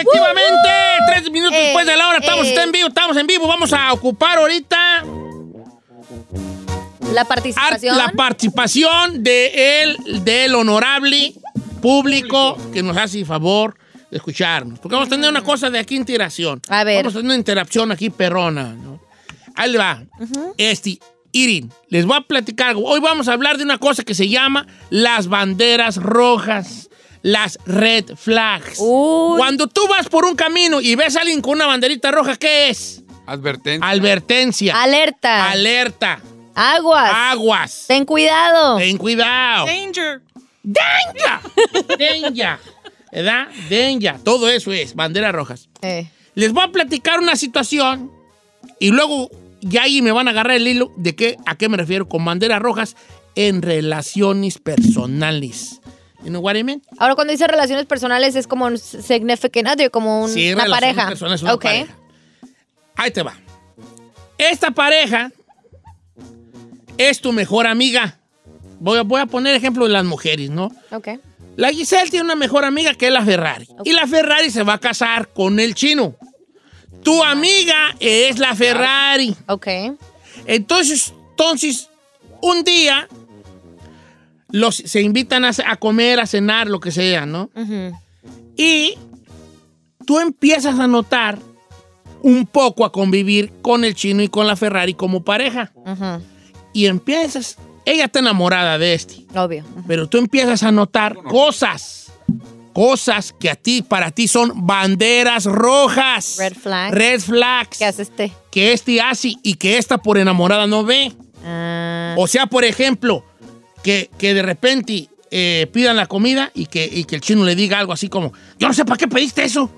efectivamente. Tres minutos Eh, después de la hora. Estamos eh. en vivo, estamos en vivo. Vamos a ocupar ahorita La ar- participación. la participación de el, del honorable público que nos hace favor de escucharnos. Porque vamos a tener una cosa de aquí interacción. A ver. Vamos a tener una interacción aquí perrona. ¿no? Ahí le va. Este, Irin, les voy a platicar algo. Hoy vamos a hablar de una cosa que se llama las banderas rojas. Las red flags. Uy. Cuando tú vas por un camino y ves a alguien con una banderita roja, ¿qué es? Advertencia. Advertencia. Alerta. Alerta. Aguas. Aguas. Ten cuidado. Ten cuidado. Danger. Danger. Danger. ¿Verdad? Danger. Todo eso es banderas rojas. Eh. Les voy a platicar una situación y luego ya ahí me van a agarrar el hilo de qué, a qué me refiero con banderas rojas en relaciones personales. You know what I mean? Ahora, cuando dice relaciones personales, es como un significant other, como un- Sí, una pareja. personales, una ok. pareja. Ahí te va. Esta pareja es tu mejor amiga. Voy a, voy a poner ejemplo de las mujeres, ¿no? Ok. La Giselle tiene una mejor amiga que es la Ferrari. Y la Ferrari se va a casar con el chino. Tu amiga es la Ferrari. Ok. Entonces, entonces un día los, se invitan a, a comer, a cenar, lo que sea, ¿no? Y tú empiezas a notar un poco a convivir con el chino y con la Ferrari como pareja. Y empiezas, ella está enamorada de este, Obvio. Pero tú empiezas a notar cosas, cosas que a ti, para ti son banderas rojas. Red flag. Red flags. ¿Qué hace este? Que este hace y que esta por enamorada no ve. Ah, O sea, por ejemplo, que, que de repente eh, pidan la comida y que, y que el chino le diga algo así como, yo no sé para qué pediste eso.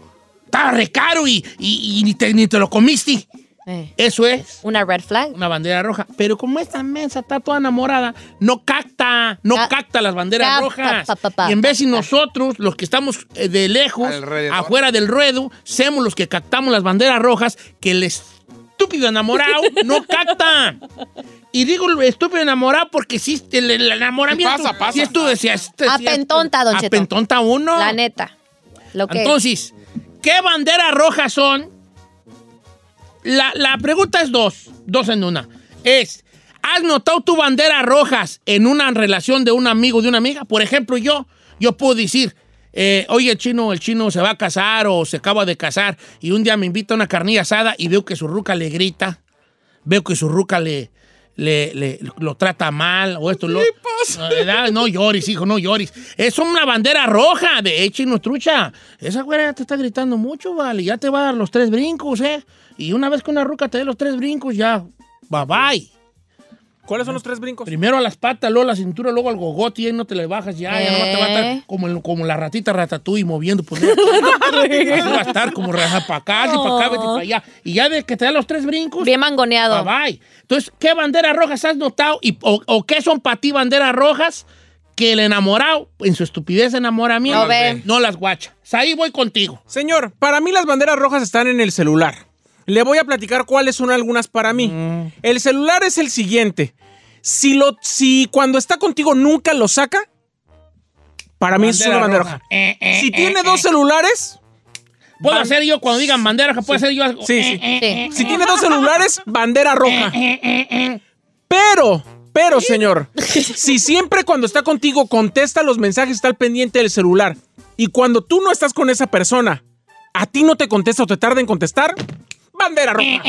Estaba re caro y, y- y ni, te, ni te lo comiste. eh. Eso es Una red flag. una bandera roja. Pero como esta mensa está toda enamorada, no capta, no Ca- capta las banderas rojas. pa, pa, pa, y en vez de nosotros, los que estamos eh, de lejos, Alrededor. afuera del ruedo, seamos los que captamos las banderas rojas que el estúpido enamorado no capta. Y digo estúpido enamorado porque sí, el, el enamoramiento. Sí pasa, pasa. Sí estuvo, decía, este- sí, Apentonta, don Cheto. Apentonta uno. La neta. Lo que Entonces, ¿qué banderas rojas son? La, la pregunta es dos, dos en una. Es, ¿has notado tu banderas rojas en una relación de un amigo o de una amiga? Por ejemplo, yo, yo puedo decir, eh, oye, el chino, el chino se va a casar o se acaba de casar y un día me invita a una carnilla asada y veo que su ruca le grita, veo que su ruca le, le, le- lo trata mal o esto. lo, ¿Verdad? No llores, hijo, no llores. Es una bandera roja de chino trucha. Esa güera ya te está gritando mucho, vale. Ya te va a dar los tres brincos, ¿eh? Y una vez que una ruca te dé los tres brincos, ya, bye bye. ¿Cuáles son los tres brincos? Primero a las patas, luego a la cintura, luego al gogote y ahí no te le bajas ya. Ya no te va a Eh. estar como, el- como la ratita ratatouille moviendo. Pues, así va a estar como raja para acá, y para acá, vete para allá. Y ya de que te da los tres brincos, Bien mangoneado. Bye bye. Entonces, ¿qué banderas rojas has notado? Y, o, o qué son para ti banderas rojas que el enamorado, en su estupidez de enamoramiento, No no las guacha? O sea, ahí voy contigo. Señor, para mí las banderas rojas están en el celular. Le voy a platicar cuáles son algunas para mí. El celular es el siguiente. Si, lo, si cuando está contigo nunca lo saca, para mí eso es una bandera roja. Eh, eh, Si eh, tiene eh. dos celulares, ¿Puedo ban- hacer yo cuando digan bandera roja? ¿Puedo hacer yo algo? Sí, sí. Eh, Sí. si tiene dos celulares, bandera roja. Pero, pero, señor, si siempre cuando está contigo contesta los mensajes, está al pendiente del celular, y cuando tú no estás con esa persona, a ti no te contesta o te tarda en contestar, bandera roja.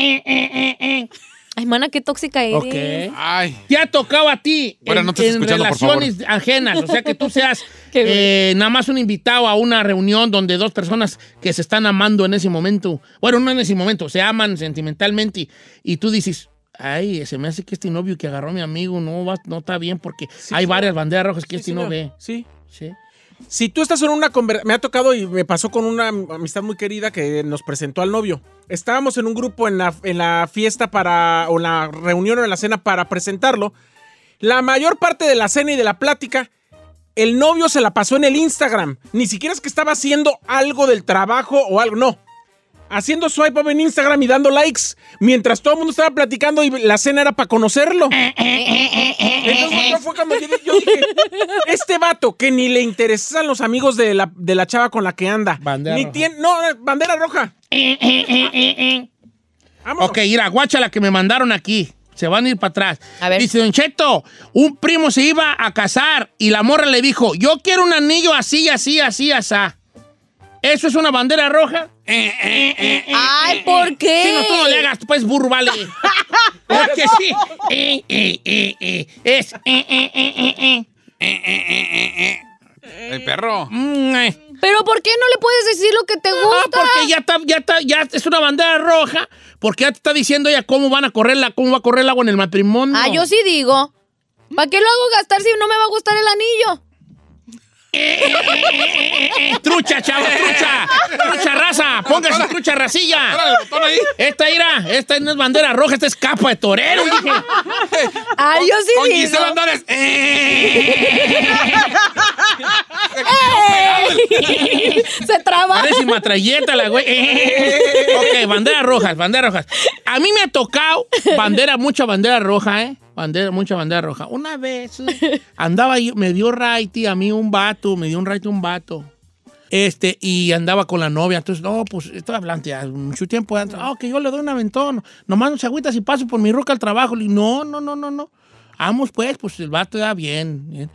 Ay, mana, qué tóxica eres. Ok. Ay. Te ha tocado a ti Bueno, en, no te en escuchando, por favor. relaciones ajenas, o sea que tú seas eh, nada más un invitado a una reunión donde dos personas que se están amando en ese momento, bueno, no en ese momento, se aman sentimentalmente y, y tú dices, ay, se me hace que este novio que agarró a mi amigo no, va, no está bien porque hay varias banderas rojas que Sí, este no ve. Sí. Sí. Si tú estás en una conversación, me ha tocado y me pasó con una amistad muy querida que nos presentó al novio. Estábamos en un grupo en la, fiesta para, o la reunión o en la cena para presentarlo. La mayor parte de la cena y de la plática, el novio se la pasó en el Instagram. Ni siquiera es que estaba haciendo algo del trabajo o algo, no. Haciendo swipe up en Instagram y dando likes mientras todo el mundo estaba platicando y la cena era para conocerlo. Entonces yo fue cuando yo, yo dije, este vato que ni le interesan los amigos de la, de la chava con la que anda. Bandera ni roja. tiene, no, eh, bandera roja. Vámonos. Ok, mira, guacha la que me mandaron aquí. Se van a ir para atrás. A ver. Dice, Don Cheto, un primo se iba a casar y la morra le dijo, yo quiero un anillo así, así, así, así. ¿Eso es una bandera roja? Ay, ¿por qué? Sí, no, tú no le hagas, pues, burro, vale. ¿Verdad que sí? Eh, eh, eh, eh. Es... eh, eh, eh, eh, eh. El perro. Mm, eh. ¿Pero por qué no le puedes decir lo que te Ah, gusta? porque ya está, ya está, ya es una bandera roja, porque ya te está diciendo ella cómo van a correr la, cómo va a correr el agua en el matrimonio. Ah, yo sí digo. ¿Para qué lo hago gastar si no me va a gustar el anillo? Trucha, chavo, trucha. Trucha raza. Póngase trucha racilla. Órale, el botón ahí. Esta ira, esta no es bandera roja, esta es capa de torero, dije. Ah, yo sí Con digo. Gisela Andares. Se traba. Parece matralleta la güey. ok, banderas rojas, banderas rojas. A mí me ha tocado bandera, mucha bandera roja, ¿eh? Bandera, mucha bandera roja. Una vez andaba yo, me dio raite a mí un vato, me dio un raite un vato. Este, y andaba con la novia. Entonces, no, pues, estaba hablando ya mucho tiempo. antes. Ah, ok, yo le doy un aventón. Nomás no se agüita si paso por mi ruca al trabajo. Digo, no, no, no, no, no. Vamos, pues, pues el vato ya bien. bien.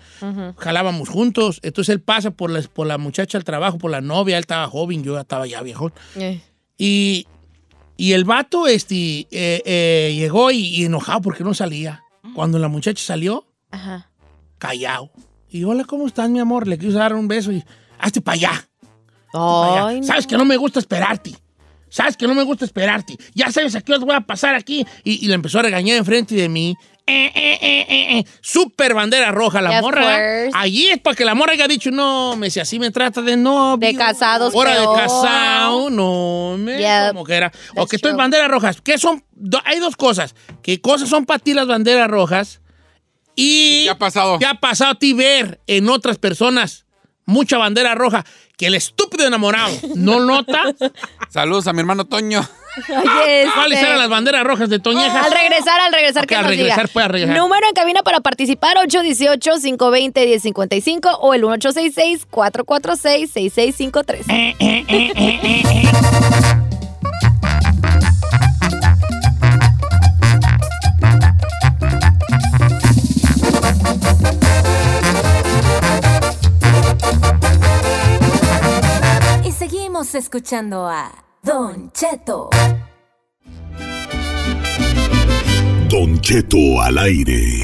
Jalábamos juntos. Entonces él pasa por la, por la muchacha al trabajo, por la novia. Él estaba joven, yo ya estaba ya viejón. Eh. Y, y el vato este, eh, eh, llegó y, y enojado porque no salía. Cuando la muchacha salió, Ajá. callado. Y hola, ¿cómo estás, mi amor? Le quiso dar un beso y hazte para allá. pa' allá. No. Sabes que no me gusta esperarte. Sabes que no me gusta esperarte. Ya sabes a qué os voy a pasar aquí. Y, y le empezó a regañar enfrente de mí. Eh, eh, eh. Super bandera roja, la Of morra. Allí es para que la morra haya dicho, no, me si así me trata de novio. De casados, Hora de casado, no, me. Yep. Como que era. O que estoy true. banderas rojas. ¿Qué son? Do- hay dos cosas. ¿Qué cosas son para ti las banderas rojas? Y. ¿Qué ha pasado? ¿Qué ha pasado a ti ver en otras personas mucha bandera roja? Que el estúpido enamorado no nota Saludos a mi hermano Toño. Cuáles este, eran las banderas rojas de Toñejas. Al regresar, al regresar, Ok, que al nos regresar, diga. al regresar. Número en cabina para participar, 818-520-1055 o el 1866-446-6653. Y seguimos escuchando a Don Cheto. Don Cheto al aire.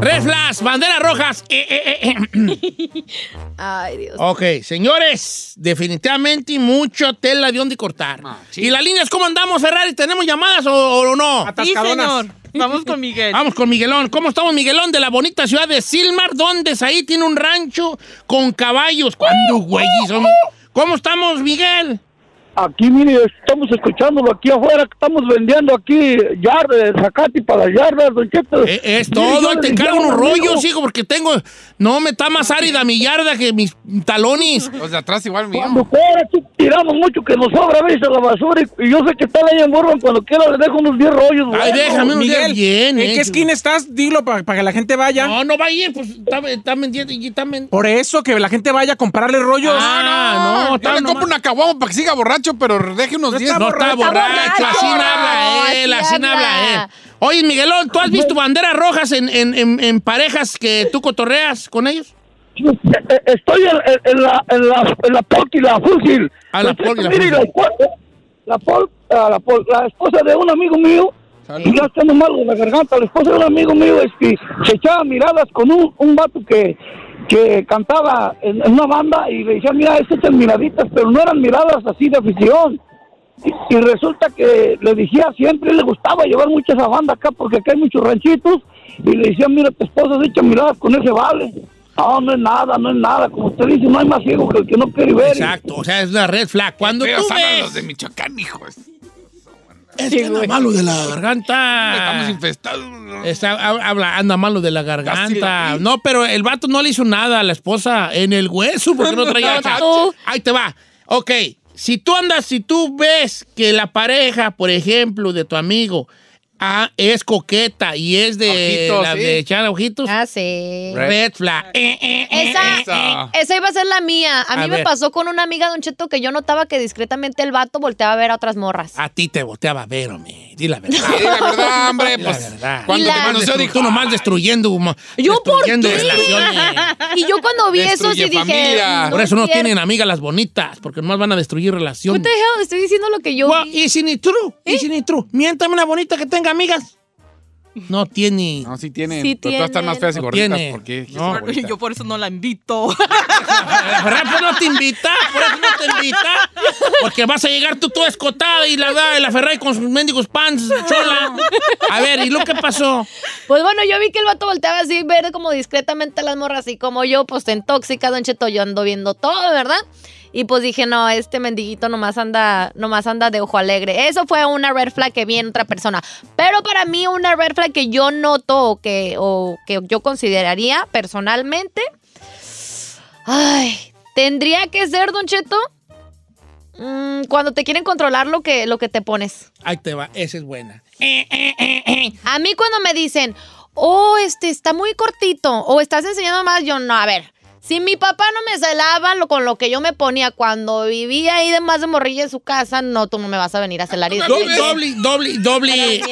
Red flags, banderas rojas. Eh, eh, eh, eh. Ay, Dios. Ok, señores, definitivamente mucho tela de dónde cortar. Ah, sí. ¿Y las líneas cómo andamos, Ferrari? ¿Tenemos llamadas o, o no? Atascadonas. Vamos con Miguel. Vamos con Miguelón. ¿Cómo estamos, Miguelón? De la bonita ciudad de Silmar, donde ahí tiene un rancho con caballos. ¿Cuándo, güey? Son- ¿Cómo estamos, Miguel? Aquí, mire, estamos escuchándolo aquí afuera, que estamos vendiendo aquí yardas, zacate para las yardas, don Cheto. Eh, es Mire, todo. te encargo unos amigo, rollos, hijo, porque tengo... No, me está más árida mi yarda que mis talones. Los de atrás igual mío. Cuando fuera, tiramos mucho que nos sobra a veces a la basura y, y yo sé que está ahí en Burbank, cuando quiera le dejo unos 10 rollos. Ay, bueno. déjame Miguel, bien. ¿en eh. qué esquina estás? Dilo para que la gente vaya. No, no va a ir, pues está, está vendiendo y está vendiendo. Por eso, que la gente vaya a comprarle rollos. Ah, no, Yo está le compro una caguama para que siga borracho, pero deje unos No 10. Está No está borracho. así no habla él, así no habla él. Oye, Miguelón, ¿tú has visto banderas rojas en, en- en- en parejas que tú cotorreas con ellos? Eh, eh, Estoy en, en- en la, en la, en la POC y la Fusil. Ah, la POC y la Fusil. la, esposa- la, POC, la, POC, la esposa de un amigo mío, Salud. ya está mal de la garganta, la esposa de un amigo mío es que se echaba miradas con un, un vato que, que cantaba en, en una banda y le decía, mira, se echan miraditas, pero no eran miradas así de afición. Y, resulta que le decía siempre, le gustaba llevar mucho esa banda acá porque acá hay muchos ranchitos y le decía, mira, tu esposa se echa miradas con ese vale. No, no es nada, no es nada. Como usted dice, no hay más ciego que el que no quiere ver. Exacto, o sea, es una red flag. Cuando tú andan los de ves... Michoacán, hijos. Es que anda malo de la garganta. Estamos infestados. Está- ha- habla, anda malo de la garganta. No, pero el vato no le hizo nada a la esposa en el hueso porque no traía... Ahí te va. Ok, Si tú andas, si tú ves que la pareja, por ejemplo, de tu amigo, ah, es coqueta y es de, Ojitos, la sí. de echar ojitos, Ah, sí. red flag. Eh, eh, eh, Esa, eh, eh. esa iba a ser la mía. A mí A me ver. pasó con una amiga, Don Cheto, que yo notaba que discretamente el vato volteaba a ver a otras morras. A ti te volteaba a ver, hombre. Di la verdad. Sí, la verdad, hombre, Di pues. la verdad. Cuando Y te la- conoció, dijo. tú nomás destruyendo, ¿Yo por destruyendo qué? relaciones. Y yo cuando vi eso sí Destruye dije. Por eso es no cierto. tienen amigas las bonitas, porque nomás van a destruir What relaciones. the hell? Estoy diciendo lo que yo Well, vi. ni true, y si ni true. Miéntame una bonita que tenga amigas. No tiene. No, sí tienen. Sí pero todas están más feas y gorditas. tiene. ¿Por qué? No. Yo por eso no la invito. Verdad, pues no te invita, por eso no te invita. Porque vas a llegar tú toda escotada y la, da- y la Ferrari con sus mendigos pants, chola. A ver, ¿y lo que pasó? Pues bueno, yo vi que el vato volteaba así, ver como discretamente a las morras, y como yo, pues en tóxica, Don Cheto, yo ando viendo todo, ¿verdad? Y pues dije, no, este mendiguito nomás anda, nomás anda de ojo alegre. Eso fue una red flag que vi en otra persona. Pero para mí, una red flag que yo noto o que, o que yo consideraría personalmente. Ay, tendría que ser, Don Cheto. mm, cuando te quieren controlar lo que, lo que te pones. Ahí te va, esa es buena. A mí cuando me dicen, oh, este está muy cortito, o estás enseñando más, yo no, a ver. Si mi papá no me celaba lo, con lo que yo me ponía cuando vivía ahí de más de morrilla en su casa, no, tú no me vas a venir a celar. y Doble, doble, doble, doble,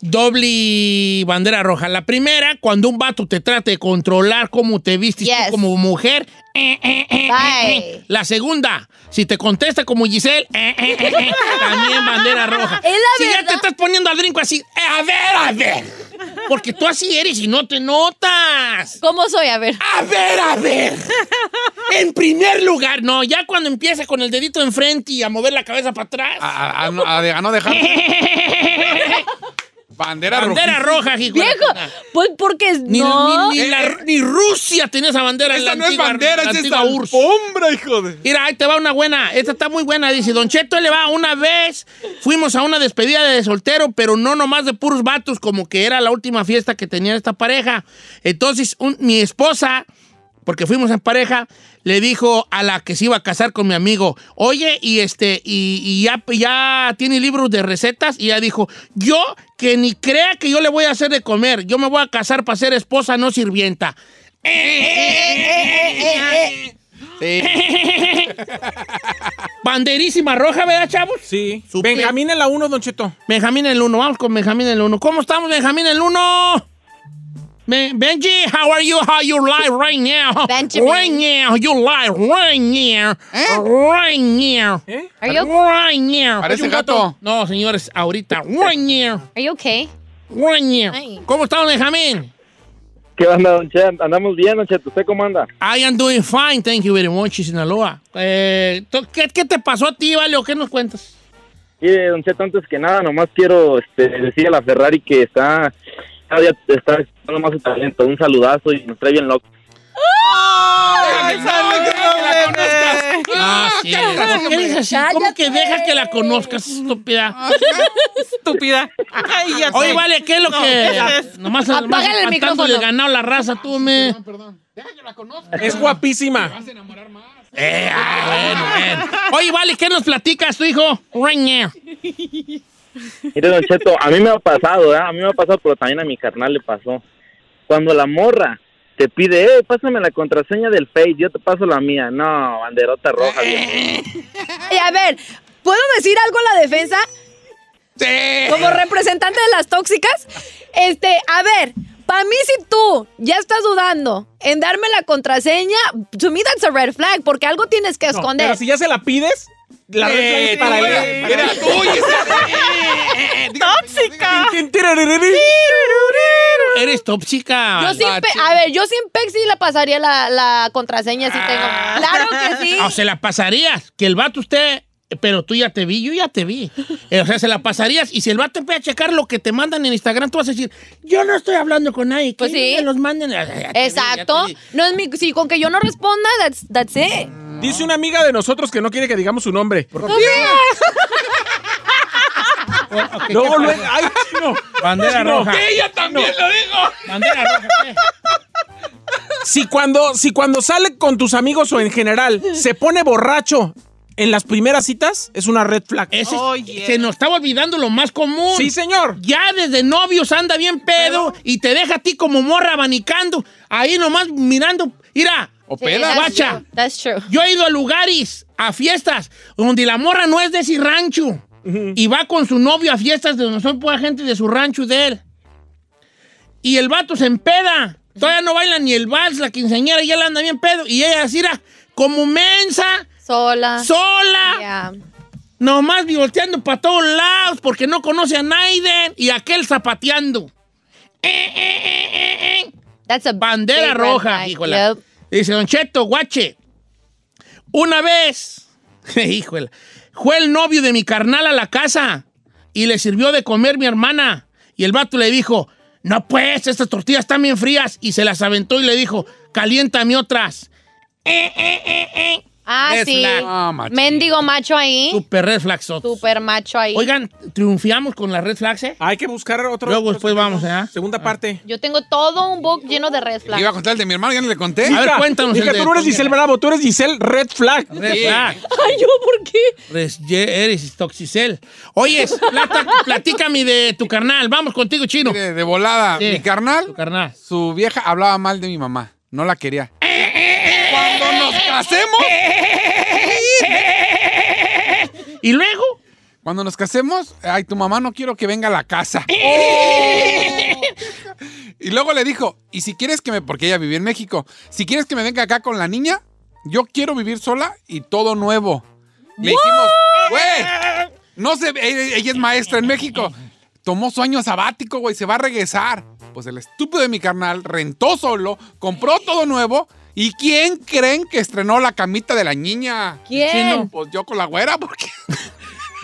doble bandera roja. La primera, cuando un vato te trata de controlar cómo te vistes tú como mujer. eh, eh, eh, eh, eh. La segunda, si te contesta como Giselle, eh, eh, eh, eh, también bandera roja. Es la si ya te estás poniendo al brinco así, eh, a ver, a ver. Porque tú así eres y no te notas. ¿Cómo soy? A ver. A ver, a ver. En primer lugar, no, ya cuando empieza con el dedito enfrente y a mover la cabeza para atrás. A no dejar. Bandera, bandera roja. Viejo, pues porque Ni, no. ni- ni la- ni Rusia tenía esa bandera en la Esa no es bandera, es antigua URSS. alfombra, hijo de. Mira, ahí te va una buena. Esta está muy buena. Dice, Don Cheto él le va una vez. Fuimos a una despedida de soltero, pero no nomás de puros vatos, como que era la última fiesta que tenía esta pareja. Entonces, un- mi esposa, porque fuimos en pareja, le dijo a la que se iba a casar con mi amigo, oye, y este, y, y ya, ya tiene libros de recetas, y ella dijo, yo que ni crea que yo le voy a hacer de comer, yo me voy a casar para ser esposa, no sirvienta. Sí. Banderísima roja, ¿verdad, chavos? Sí. Supe. Benjamín en la 1, Don Cheto. Benjamín el 1, vamos con Benjamín el 1. ¿Cómo estamos, Benjamín el 1? Ben- Benji, how are you? How you live right now? Benjamin. Right now, you live right now. Right now. ¿Eh? Are you, Right now. Parece un gato. No, señores, ahorita. Right now. are you okay? Right now. Ay. ¿Cómo estamos, Benjamín? ¿Qué onda, Don Chet? Andamos bien, Don Chet. ¿Usted cómo anda? I am doing fine, thank you very much, Sinaloa. Eh, ¿tú- ¿qué, ¿Qué te pasó a ti, Vale, o qué nos cuentas? Mire, Don Chet, antes que nada, nomás quiero este, decir a la Ferrari que está cada día está explotando más su talento. Un saludazo y nos trae bien loco. Ay, sí. ¿Por qué dices así? ¿Cómo que deja que la conozcas, estúpida? Estúpida. Ay, ya Oye, vale, ¿qué es lo No, que...? Nomás, Apágale nomás el micrófono. ganado la raza, tú, me... Es guapísima. Eh, ah, bueno, bueno. Oye, vale, ¿qué nos platicas, tu hijo? Right now. Mire, Don Cheto, a mí me ha pasado, ¿eh? A mí me ha pasado, pero también a mi carnal le pasó. Cuando la morra te pide, eh, pásame la contraseña del Face, yo te paso la mía. No, banderota roja, viejo. Eh, a ver, ¿puedo decir algo en la defensa? Sí. Como representante de las tóxicas. Este, a ver, para mí si tú ya estás dudando en darme la contraseña, to me that's a red flag, porque algo tienes que No, esconder. pero si ya se la pides, la red flag es Eh, para era- Era tuya. ¡Tóxica! Tin, tiririrí. Eres tóxica. Yo sin pe- a ver, yo sin pex sí le pasaría la, la contraseña si tengo. Claro que sí. O se la pasarías. Que el vato usted... Pero tú ya te vi, yo ya te vi. Eh, o sea, se la pasarías. Y si el vato empieza a checar lo que te mandan en Instagram, tú vas a decir, yo no estoy hablando con nadie. Pues que sí. me los manden. Te Exacto. vi. No es mi, si con que yo no responda, that's, that's it. Dice una amiga de nosotros que no quiere que digamos su nombre. Luego, ¿qué luego, pasa? ay, no. Bandera No. roja. Ella también lo dijo. Bandera roja. ¿qué? Si cuando, si cuando sale con tus amigos o en general se pone borracho en las primeras citas es una red flag. Ese Oh, yeah. Se nos estaba olvidando lo más común. Sí, señor. Ya desde novios anda bien pedo y te deja a ti como morra abanicando. Ahí nomás mirando. Mira, O Sí, pedas. that's guacha. true, That's true. yo he ido a lugares, a fiestas, donde la morra no es de ese rancho. Y va con su novio a fiestas de donde son pura gente de su rancho de él. Y el vato se empeda. Todavía no baila ni el vals, la quinceañera ya la anda bien pedo. Y ella así, mira, como mensa, Sola. sola. Yeah. Nomás volteando para todos lados porque no conoce a Naiden y aquel zapateando. Eh, eh, eh, eh, eh. That's a Bandera roja, flag. híjola. Yep. Dice Don Cheto, guache. Una vez, híjola, fue el novio de mi carnal a la casa y le sirvió de comer mi hermana. Y el vato le dijo, no pues, estas tortillas están bien frías. Y se las aventó y le dijo, caliéntame otras. Eh, eh, eh, eh. Ah, Red sí. flag. Ah, machín. Mendigo macho ahí. Super red flag. Super macho ahí. Oigan, triunfiamos con las red flags, ¿eh? Hay que buscar otro. Luego después vamos, ¿eh? Segunda parte. Yo tengo todo un book lleno de red flags. Iba a contar el de mi hermano, ya no le conté. A ver, cuéntanos de tú no eres tu- Giselle Bravo, tú eres Giselle Red Flag. Red Sí. flag. Ay, ¿yo por qué? Res- ye- Eres toxicel. Oye, plata- platícame de tu carnal. Vamos contigo, chino. De, de volada. Sí. Mi carnal, Tu carnal. su vieja hablaba mal de mi mamá. No la quería. Cuando nos casemos, ¿Y luego? cuando nos casemos, ay, tu mamá no quiero que venga a la casa. y luego le dijo, y si quieres que me, porque ella vivía en México, si quieres que me venga acá con la niña, yo quiero vivir sola y todo nuevo. Le dijimos, güey, no sé, ella, ella es maestra en México. Tomó su año sabático, güey, se va a regresar. Pues el estúpido de mi carnal rentó solo, compró todo nuevo. ¿Y quién creen que estrenó la camita de la niña? ¿Quién? Chino. Pues yo con la güera, porque...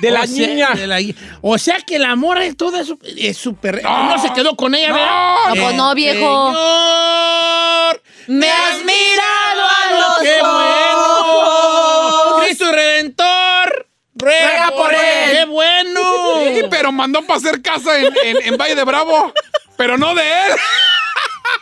De la O sea, niña. de la- o sea que el amor es todo eso. Es súper. No, se quedó con ella, No, ¿verdad? No, pues no, viejo. Señor, Me has mirado a los ¡Qué bueno! ¡Cristo Redentor! ¡Ruega Ruega por por él! él. ¡Qué bueno! Sí, pero mandó para hacer casa en, en- en Valle de Bravo. Pero no de él.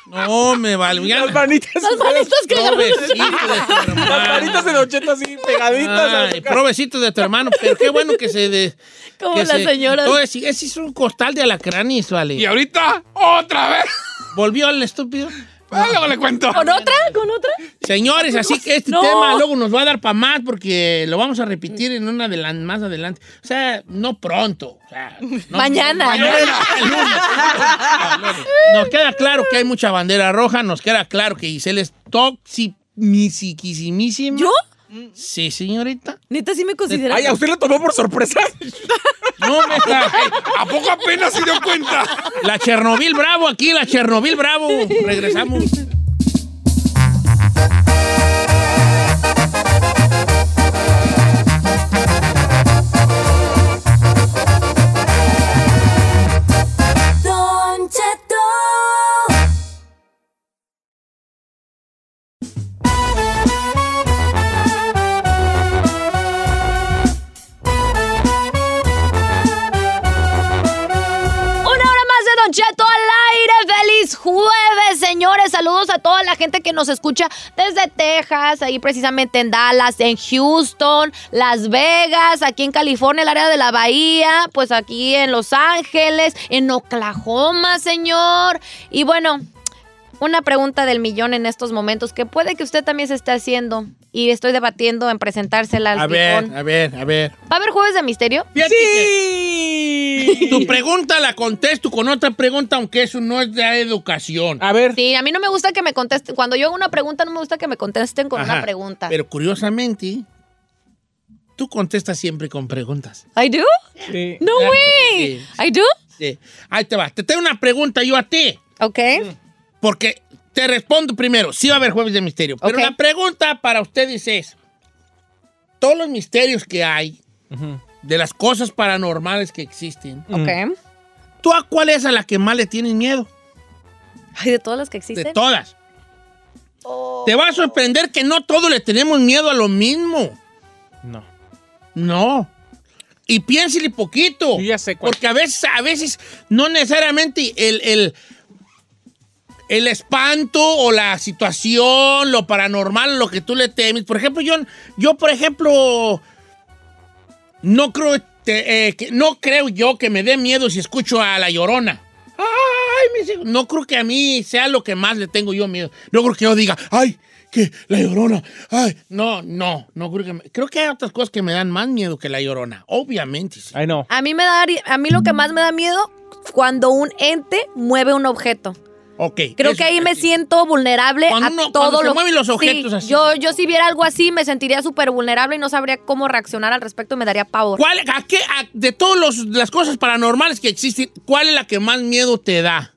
No, me vale. Las manitas. Las manitas que Provecito de tu Las hermano. manitas de Don Cheto así pegaditas. Ay, provecito de tu hermano, pero qué bueno que se... De, Como que las se- señoras. Todo ese, ese es un costal de alacranes, vale. Y ahorita, otra vez. Volvió al estúpido. Ah, luego le cuento. ¿Con otra? ¿Con otra? Señores, así que este No. tema luego nos va a dar para más porque lo vamos a repetir en una adelan- más adelante. O sea, no pronto. o sea, no- Mañana. Nos queda claro que hay mucha bandera roja. Nos queda claro que Giselle es toxicísima. ¿Yo? Sí, señorita. Neta, sí me considera. Ay, ¿a usted le tomó por sorpresa? No me ¿A poco apenas se dio cuenta? La Chernobyl Bravo aquí, la Chernobyl Bravo. Regresamos. Jueves, señores! Saludos a toda la gente que nos escucha desde Texas, ahí precisamente en Dallas, en Houston, Las Vegas, aquí en California, el área de la Bahía, pues aquí en Los Ángeles, en Oklahoma, señor. Y bueno, una pregunta del millón en estos momentos que puede que usted también se esté haciendo y estoy debatiendo en presentársela al A ver, picón. a ver, a ver. ¿Va a haber jueves de misterio? Fíjate que Tu pregunta la contesto con otra pregunta, aunque eso no es de educación. A ver. Sí, a mí no me gusta que me contesten. Cuando yo hago una pregunta, no me gusta que me contesten con Ajá. una pregunta. Pero curiosamente, tú contestas siempre con preguntas. ¿I do? Sí. No que way. sí. ¿I do? Sí. Ahí te va. Te tengo una pregunta yo a ti. Ok. Porque te respondo primero. Sí va a haber jueves de misterio. Pero la pregunta para ustedes es: todos los misterios que hay, de las cosas paranormales que existen, Ok. ¿tú a cuál es a la que más le tienes miedo? Ay, de todas las que existen. De todas. Oh. Te va a sorprender que no todos le tenemos miedo a lo mismo. No. No. Y piénsele poquito. Yo ya sé cuál. Porque a veces, a veces no necesariamente el, el, el espanto o la situación, lo paranormal, lo que tú le temes. Por ejemplo, yo, yo por ejemplo, no creo, te- eh, que, no creo yo que me dé miedo si escucho a la llorona. Ay, mis hijos. No creo que a mí sea lo que más le tengo yo miedo. No creo que yo diga, ay, que la llorona. Ay, no, no, no creo que me- creo que hay otras cosas que me dan más miedo que la llorona. Obviamente. sí. Ay, no. A mí me da, a mí lo que más me da miedo cuando un ente mueve un objeto. Ok. Creo eso- que ahí me siento vulnerable Cuando a uno- todo cuando se lo mueven los Sí, objetos así. Yo, yo si viera algo así me sentiría súper vulnerable y no sabría cómo reaccionar al respecto y me daría pavor. ¿Cuál, a qué, a- de todas las cosas paranormales que existen, ¿cuál es la que más miedo te da?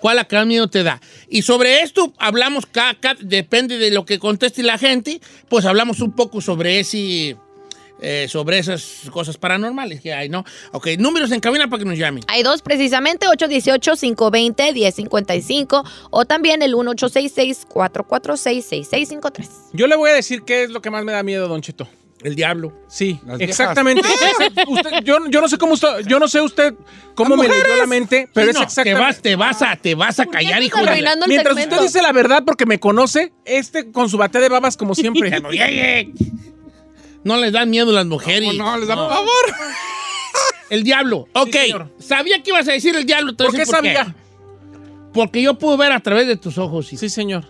¿Cuál es la que más miedo te da? Y sobre esto hablamos, ca- ca- depende de lo que conteste la gente, pues hablamos un poco sobre ese, eh, sobre esas cosas paranormales que hay, ¿no? Ok, números en cabina para que nos llamen. Hay dos precisamente, 818-520-1055 o también el 1866-446-6653. Yo le voy a decir qué es lo que más me da miedo, Don Cheto. El diablo. Sí, Las exactamente. Usted- yo, yo no sé cómo usted, yo no sé usted cómo me leyó la mente, pero Sí, es no, te exactamente. vas, te vas a, te vas a callar, hijo de la- Mientras segmento. usted dice la verdad porque me conoce, este con su bate de babas como siempre. Ya no. No les dan miedo las mujeres. ¿Cómo no? Les da pavor. El diablo. Ok. Sabía que ibas a decir el diablo. ¿Por qué sabía? Porque yo puedo ver a través de tus ojos. Sí. Sí, señor.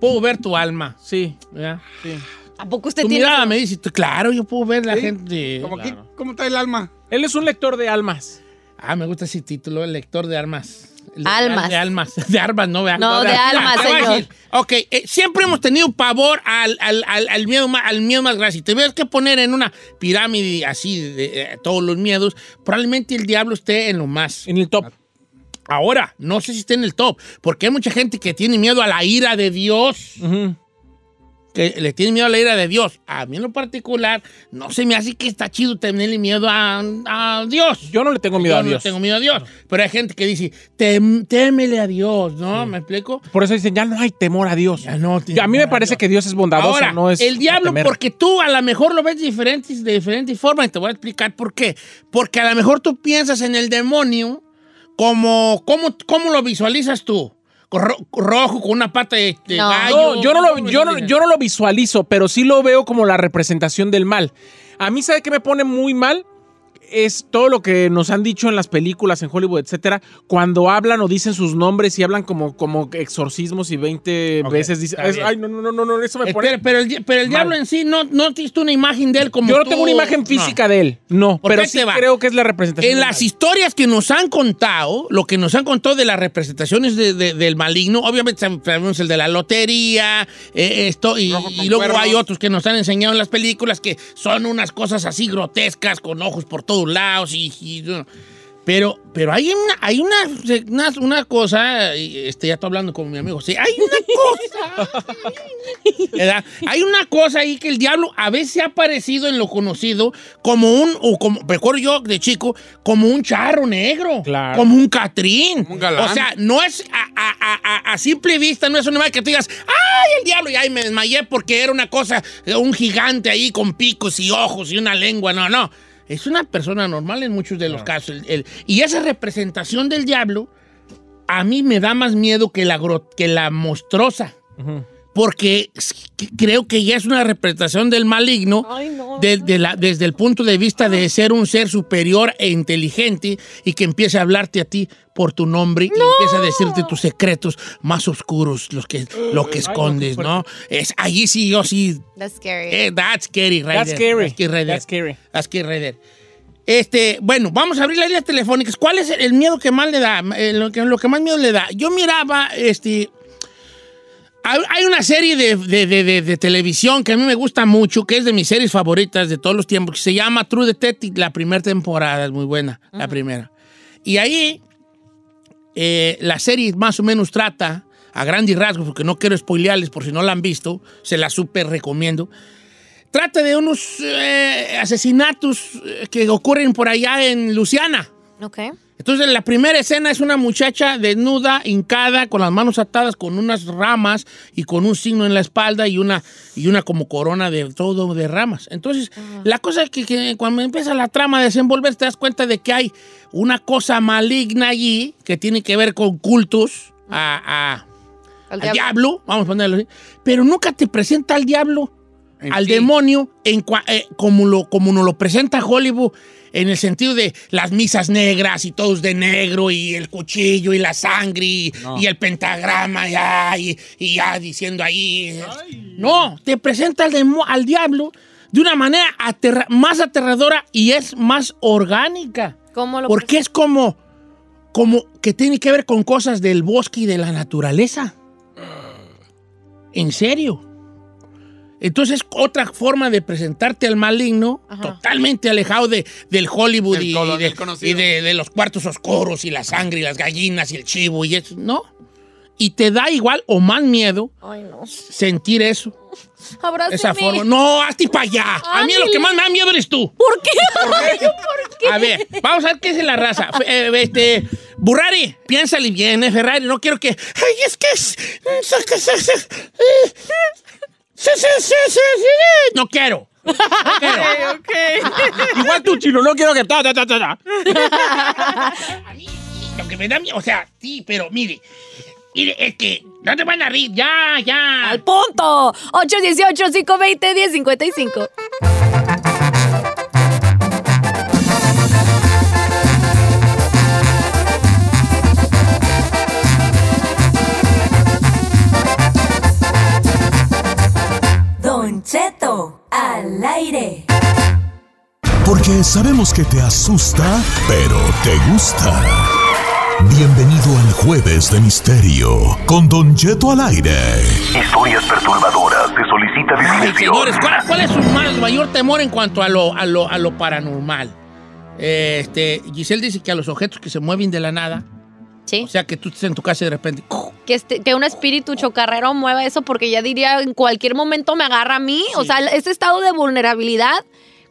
Puedo ver tu alma. Sí, ¿verdad? sí. ¿A poco usted Tu tiene mirada me dice, claro, yo puedo ver la Sí. gente. Como Claro. que- ¿Cómo está el alma? Él es un lector de almas. Ah, me gusta ese título, el lector de armas. De- Almas. De almas. De armas, no, ¿verdad? No, de almas, te voy a señor. Ok, eh, siempre hemos tenido pavor al, al- al- al miedo, más, al miedo más grande. Si te ves que poner en una pirámide así de eh, todos los miedos, probablemente el diablo esté en lo más. En el top. Ahora, no sé si está en el top, porque hay mucha gente que tiene miedo a la ira de Dios. Ujú. Que le tiene miedo a la ira de Dios. A mí en lo particular, no se me hace que está chido tenerle miedo a, a Dios. Yo no le tengo miedo Yo a no Dios. tengo miedo a Dios. Pero hay gente que dice, "Tem- témele a Dios, ¿no? ¿Me explico? Por eso dicen, ya no hay temor a Dios. Ya no, a mí me parece que Dios es bondadoso, Ahora, no es. el diablo, porque tú a lo mejor lo ves de diferentes, de diferentes formas, y te voy a explicar por qué. Porque a lo mejor tú piensas en el demonio como, ¿cómo, cómo lo visualizas tú? Ro- rojo, con una pata de, de No. gallo. No, yo no, ¿Cómo lo, yo, no, yo no lo visualizo, pero sí lo veo como la representación del mal. A mí, ¿sabe qué me pone muy mal? Es todo lo que nos han dicho en las películas, en Hollywood, etcétera, cuando hablan o dicen sus nombres y hablan como, como exorcismos y 20 Ok, veces dicen, ay, no, no, no, no, no, eso me Eh, pone... Pero, pero el, pero el diablo en sí, no, no tienes una imagen de él como Yo no tú- tengo una imagen física de él, no, pero sí creo que es la representación. En las mal. historias que nos han contado, lo que nos han contado de las representaciones de- de- del maligno, obviamente sabemos el de la lotería, eh, esto, y, luego cuernos. hay otros que nos han enseñado en las películas que son unas cosas así grotescas, con ojos por todos lados, y, pero, pero hay una, hay una, una, una cosa, este, ya estoy hablando con mi amigo, sí, hay una cosa, ¿verdad? Hay una cosa ahí que el diablo a veces ha aparecido en lo conocido como un, o como, recuerdo yo de chico, como un charro negro, Claro. como un catrín. Como un galán. O sea, no es a, a- a- a- a simple vista, no es una imagen que tú digas, ¡ay, el diablo! Y ahí me desmayé porque era una cosa, un gigante ahí con picos y ojos y una lengua. No, no. Es una persona normal en muchos de los casos. El- el- y esa representación del diablo a mí me da más miedo que la, que la monstruosa. Que- creo que ya es una representación del maligno Ay, no. de- de la- desde el punto de vista de ser un ser superior e inteligente y que empiece a hablarte a ti por tu nombre y empiece a decirte tus secretos más oscuros, los que, lo que escondes, ¿no? Es, allí sí, yo sí. That's scary. eh, that's scary, right That's there. scary. That's scary. That's scary. Este, bueno, vamos a abrir las líneas telefónicas. ¿Cuál es el miedo que más le da? Eh, lo, que, lo que más miedo le da. Yo miraba, este, hay una serie de, de- de- de- televisión que a mí me gusta mucho, que es de mis series favoritas de todos los tiempos, que se llama True Detective. La primera temporada es muy buena, la primera. Y ahí eh, la serie más o menos trata, a grandes rasgos, porque no quiero spoilearles por si no la han visto, se la súper recomiendo. Trata de unos eh, asesinatos eh, que ocurren por allá en Luciana. Ok. Entonces, la primera escena es una muchacha desnuda, hincada, con las manos atadas con unas ramas y con un signo en la espalda y una, y una como corona de todo de ramas. Entonces, la cosa es que, que cuando empieza la trama a desenvolver, te das cuenta de que hay una cosa maligna allí que tiene que ver con cultos a, a- Al al diablo. diablo, vamos a ponerlo así, pero nunca te presenta al diablo En al sí. demonio en cua- eh, como, lo, como nos lo presenta Hollywood, en el sentido de las misas negras y todos de negro y el cuchillo y la sangre y, y el pentagrama ya, y, y ya diciendo ahí. No, te presenta al, demo- al diablo de una manera aterra- más aterradora y es más orgánica. ¿Cómo lo Porque es como, como que tiene que ver con cosas del bosque y de la naturaleza. En serio. Entonces, otra forma de presentarte al maligno, totalmente alejado de, del Hollywood Del y, de, del conocido. y de- de los cuartos oscuros y la sangre y las gallinas y el chivo y eso. No. Y te da igual o más miedo Ay, no. sentir eso, Abrázame. esa forma. No, hazte para allá. A mí lo que más me da miedo eres tú. ¿Por qué? Ay, ¿por qué? A ver, vamos a ver qué es la raza. Eh, este, Burrari, piénsale bien, eh, Ferrari. No quiero que. Ay, es que es. Sí, sí, sí, sí, sí. No quiero. No quiero. Igual tú, chino, no quiero que... ta, ta, ta, ta. A mí, Lo que me da miedo, o sea, sí, pero mire, mire, es que no te van a reír, ya, ya. Al punto. 818-520-1055. Don Cheto, al aire. Porque sabemos que te asusta, pero te gusta. Bienvenido al Jueves de Misterio con Don Cheto al aire. Historias perturbadoras. Se solicita Ay, señores, ¿cuál, cuál es su mayor temor en cuanto a lo, a lo, a lo paranormal? Eh, Este, Giselle dice que a los objetos que se mueven de la nada, Sí. o sea, que tú estés en tu casa y de repente... Que, este- que un espíritu chocarrero mueva eso porque ya diría en cualquier momento me agarra a mí. O sea, ese estado de vulnerabilidad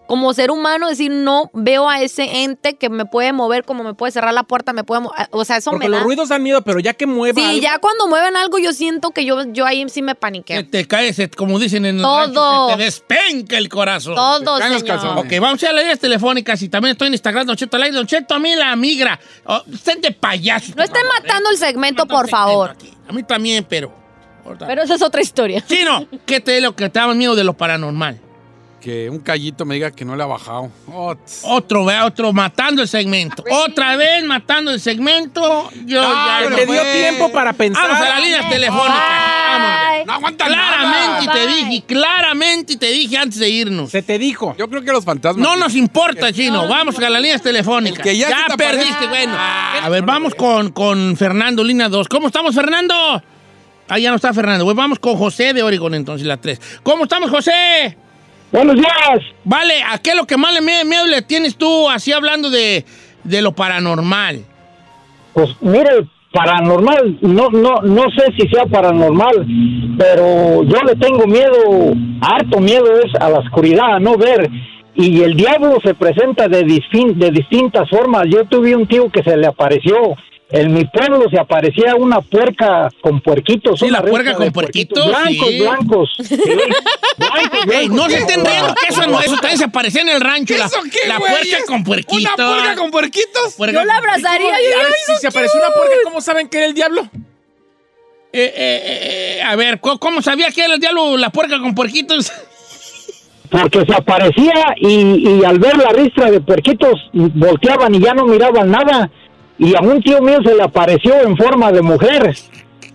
como ser humano, decir no veo a ese ente que me puede mover, como me puede cerrar la puerta, me puede... mo- O sea, eso Porque me los da... ruidos dan miedo, pero ya que mueva Sí, algo- ya cuando mueven algo yo siento que yo, yo ahí sí me Que paniqueo. te caes, como dicen en el Todo. rancho, te despenca el corazón. Todo, caen los señor. calzones. Ok, vamos a las líneas telefónicas y también estoy en Instagram, Don Cheto. Don Cheto, a mí la migra. Oh, estén de payasos. No estén favor, matando ¿eh? el segmento, por el favor. A mí también, pero... Pero esa es otra historia. Chino, ¿qué te es lo que te da miedo de lo paranormal? Que un callito me diga que no le ha bajado. Oh, tss. Otro, vea, otro matando el segmento. Otra vez matando el segmento. Yo Ah, ya no- Te dio Pues. tiempo para pensar. Vamos a las líneas telefónicas. Vamos. No aguanta Claramente nada. te dije, claramente te dije antes de irnos. Se te dijo. Yo creo que los fantasmas. No nos importa, chino. Vamos a las líneas telefónicas. El que ya te perdiste, bueno. A ver, vamos con, con Fernando, línea 2. ¿Cómo estamos, Fernando? Ah, ya no está Fernando. Pues vamos con José de Oregon, entonces, la 3. ¿Cómo estamos, José? Buenos días. Vale, ¿a qué es lo que más le mie- miedo le tienes tú así hablando de, de lo paranormal? Pues mire, paranormal, no, no, no sé si sea paranormal, pero yo le tengo miedo, harto miedo es a la oscuridad, a no ver. Y el diablo se presenta de, distin- de distintas formas. Yo tuve un tío que se le apareció. En mi pueblo se aparecía una puerca con puerquitos. Sí, una la puerca con puerquitos, Blancos, sí. blancos. sí. Blancos, Ey, no se estén riendo, que eso, no, eso también se aparecía en el rancho. La, ¿Eso qué, la puerca con puerquito. ¿Una puerca con puerquitos? Puerca Yo la con abrazaría. A Yo, ver, si se apareció una puerca, ¿cómo saben que era el diablo? Eh, eh, eh, a ver, ¿cómo, cómo sabía que era el diablo la puerca con puerquitos? porque se aparecía y, y al ver la ristra de puerquitos volteaban y ya no miraban nada. Y a un tío mío se le apareció en forma de mujer.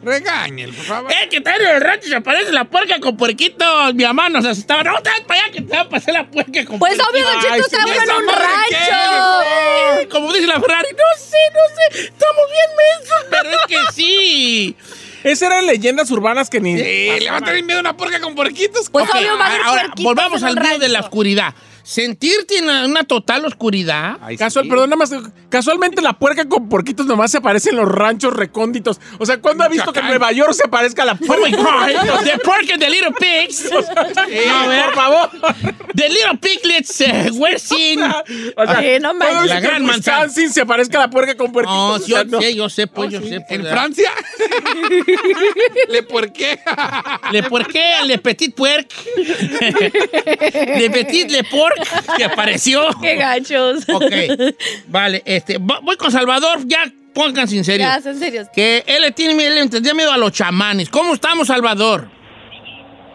Regáñelo, por favor. ¡Eh, que está en el rancho se aparece la puerca con puerquitos! Mi mamá nos asustaba. ¡No, te vas para allá que te va a pasar la puerca con Pues obvio, puerquitos! Don Cheto, sí, uno en un rancho. Eh, Como dice la Ferrari, no sé, no sé, estamos bien mensos, pero es que sí. Esas eran leyendas urbanas que ni... Eh, le va a tener miedo a una puerca con puerquitos. Pues Ok, obvio va a haber ahora, volvamos al miedo de la oscuridad. Sentirte en una, total oscuridad. Ay, Casual, sí. perdón, nada más. Casualmente la puerca con porquitos nomás se aparece en los ranchos recónditos. O sea, ¿cuándo ha visto que en. Nueva York se aparezca la Oh my puerca? God, the pork and the little pigs. a ver, por favor. The little piglets uh, were seen. O sea, Sí, no ¿cuándo manches. ha visto La que gran manzana. Se aparezca la puerca con No, puerquitos? O yo no. sé, yo sé, pues, yo sé. pues, ¿En ¿verdad? Francia? ¿Le por qué? Le porqué, le petit puerc. le petit le porc que apareció. Qué gachos. Ok, vale, este, vo- voy con Salvador, ya pónganse en serio. Ya, en serio. Que él le tiene miedo, él le tendría miedo a los chamanes. ¿Cómo estamos, Salvador?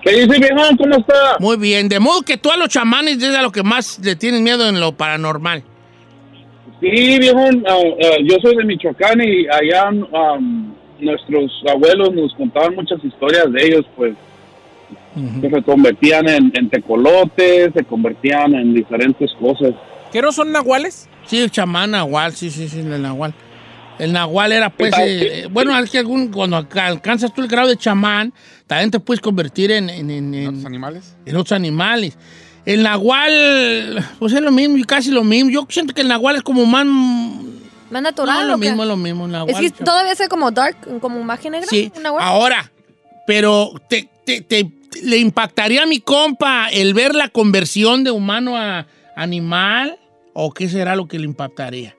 ¿Qué dice, viejón? ¿Cómo está? Muy bien, de modo que tú a los chamanes es a lo que más le tienes miedo en lo paranormal. Sí, viejón, ah, ah, yo soy de Michoacán y allá um, nuestros abuelos nos contaban muchas historias de ellos, pues, que se convertían en, en tecolotes, se convertían en diferentes cosas. ¿Qué no son nahuales? Sí, el chamán nahual, sí, sí, sí, el nahual. El nahual era, pues, eh, bueno, es que algún, cuando alca- alcanzas tú el grado de chamán, también te puedes convertir en, en, en- en- ¿Otros animales? en otros animales. El nahual, pues es lo mismo, y casi lo mismo. Yo siento que el nahual es como más... ¿Más natural No, es lo mismo, es lo mismo. el nahual, Es que todavía se como dark, como magia negra. Sí, una guarda. ahora, pero te, te- te- le impactaría a mi compa el ver la conversión de humano a animal o qué será lo que le impactaría.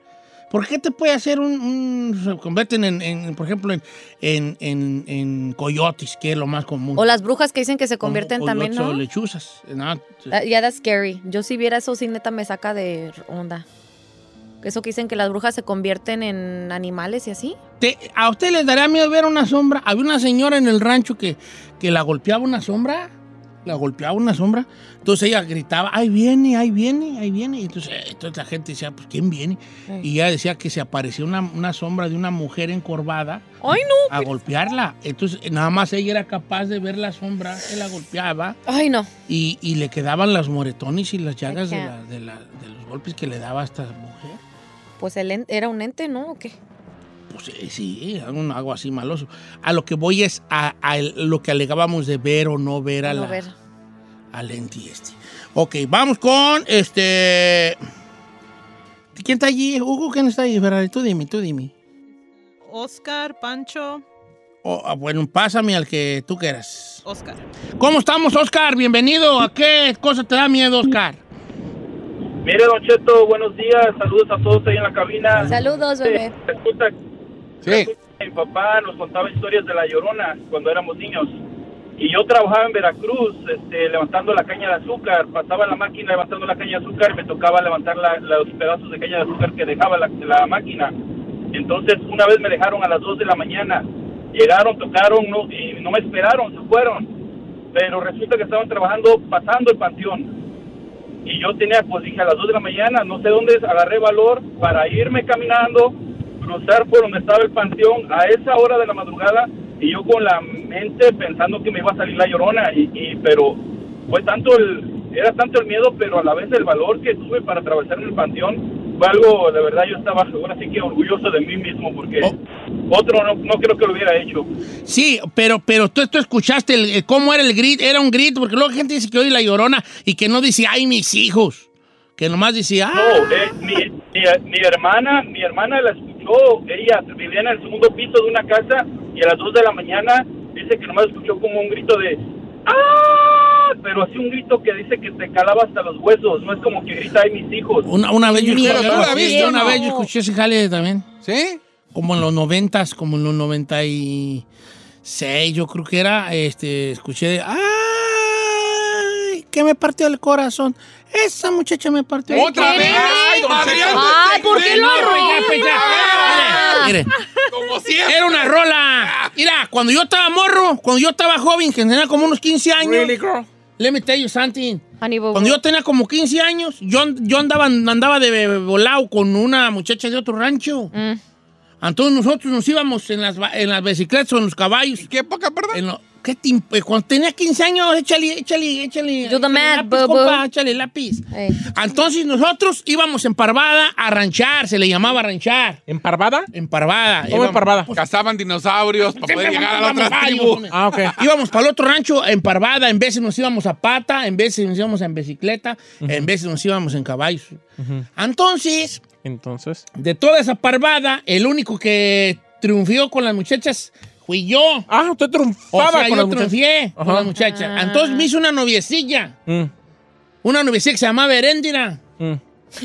¿Por qué te puede hacer un, un- se convierten en, en, por ejemplo, en, en, en- coyotes, que es lo más común? O las brujas que dicen que se convierten Como también, ¿no? o lechuzas. ¿no? That- yeah, that's scary. Yo si viera eso, sí, neta, me saca de onda. Eso que dicen que las brujas se convierten en animales y así. ¿A usted les daría miedo ver una sombra? Había una señora en el rancho que, que la golpeaba una sombra. La golpeaba una sombra. Entonces ella gritaba, ahí viene, ahí viene, ahí viene. Y entonces, eh, entonces la gente decía, pues ¿quién viene? Y ella decía que se aparecía una, una sombra de una mujer encorvada ¡Ay, no! a golpearla. Entonces eh, nada más ella era capaz de ver la sombra que la golpeaba ¡Ay, no! y, y le quedaban los moretones y las llagas de, can't. la- de la- de los golpes que le daba a esta mujer. Pues era un ente, ¿no? ¿O qué? Pues eh, sí, algo, algo así maloso. A lo que voy es a, a el- lo que alegábamos de ver o no ver a No la, ver. al ente este. Ok, vamos con este. ¿Quién está allí? Hugo, ¿quién está allí? Ferrari, tú dime, tú dime. Oscar, Pancho, Oh, ah, bueno, pásame al que tú quieras. Oscar. ¿Cómo estamos, Oscar? Bienvenido. ¿A qué cosa te da miedo, Oscar? Mire, Don Cheto, buenos días. Saludos a todos ahí en la cabina. Saludos, bebé. Resulta, Sí. resulta que mi papá nos contaba historias de la Llorona cuando éramos niños. Y yo trabajaba en Veracruz, este, levantando la caña de azúcar. Pasaba la máquina levantando la caña de azúcar y me tocaba levantar la- los pedazos de caña de azúcar que dejaba la, la máquina. Entonces, una vez me dejaron a las 2 de la mañana. Llegaron, tocaron no, y no me esperaron, se fueron. Pero resulta que estaban trabajando pasando el panteón. Y yo tenía, pues dije a las 2 de la mañana, no sé dónde, agarré valor para irme caminando, cruzar por donde estaba el panteón a esa hora de la madrugada y yo con la mente pensando que me iba a salir la llorona. Y, y- pero fue tanto el, era tanto el miedo, pero a la vez el valor que tuve para atravesar el panteón fue algo, de verdad, yo estaba ahora sí que orgulloso de mí mismo porque otro no, no creo que lo hubiera hecho. Sí, pero, pero tú, tú escuchaste el- cómo era el grito. Era un grito, porque luego la gente dice que oye la llorona y que no dice, ay, mis hijos. Que nomás dice, ah. No, eh, mi, mi- mi hermana, mi hermana la escuchó, ella vivía en el segundo piso de una casa y a las 2 de la mañana dice que nomás escuchó como un grito de ¡Ah! Pero así un grito que dice que te calaba hasta los huesos, no es como que grita ay mis hijos. Una, una vez yo Pero escuché, tú la algo así, viste, ¿o una vez yo escuché ese jale también. ¿Sí? Como en los noventas, como en los noventa y seis, yo creo que era, este, escuché, ¡ay! Que me partió el corazón. Esa muchacha me partió el ¡Otra corazón. vez! ¡Ay, don Cheto! Ay, ¿por qué lo. Mire. Como siempre. Era una rola. Mira, cuando yo estaba morro, cuando yo estaba joven, que tenía como unos 15 años. Really, girl? Let me tell you something. Cuando yo tenía como 15 años, yo, yo andaba, andaba de volado con una muchacha de otro rancho. Mm. Entonces nosotros nos íbamos en las, en las bicicletas o en los caballos. ¿Qué época, perdón? En lo- ¿qué te eh, cuando tenía 15 años, échale, échale, échale. Do the échale math, lápiz, boo, compa, boo. échale lápiz. Ey. Entonces nosotros íbamos en Parvada a ranchar, se le llamaba ranchar. ¿En Parvada? En Parvada. ¿Cómo en Parvada? Cazaban dinosaurios para poder llegar a la otra tribu. Ah, ok. Íbamos para el otro rancho en Parvada, en veces nos íbamos a pata, en veces nos íbamos en bicicleta, en veces nos íbamos en caballos. Entonces, Entonces. de toda esa Parvada, el único que triunfó con las muchachas fui yo. Ah, usted O triunfaba sea, con yo las triunfé con Ajá. las muchachas. Ah. Entonces me hizo una noviecilla. Mm, Una noviecilla que se llamaba Heréndira. mm.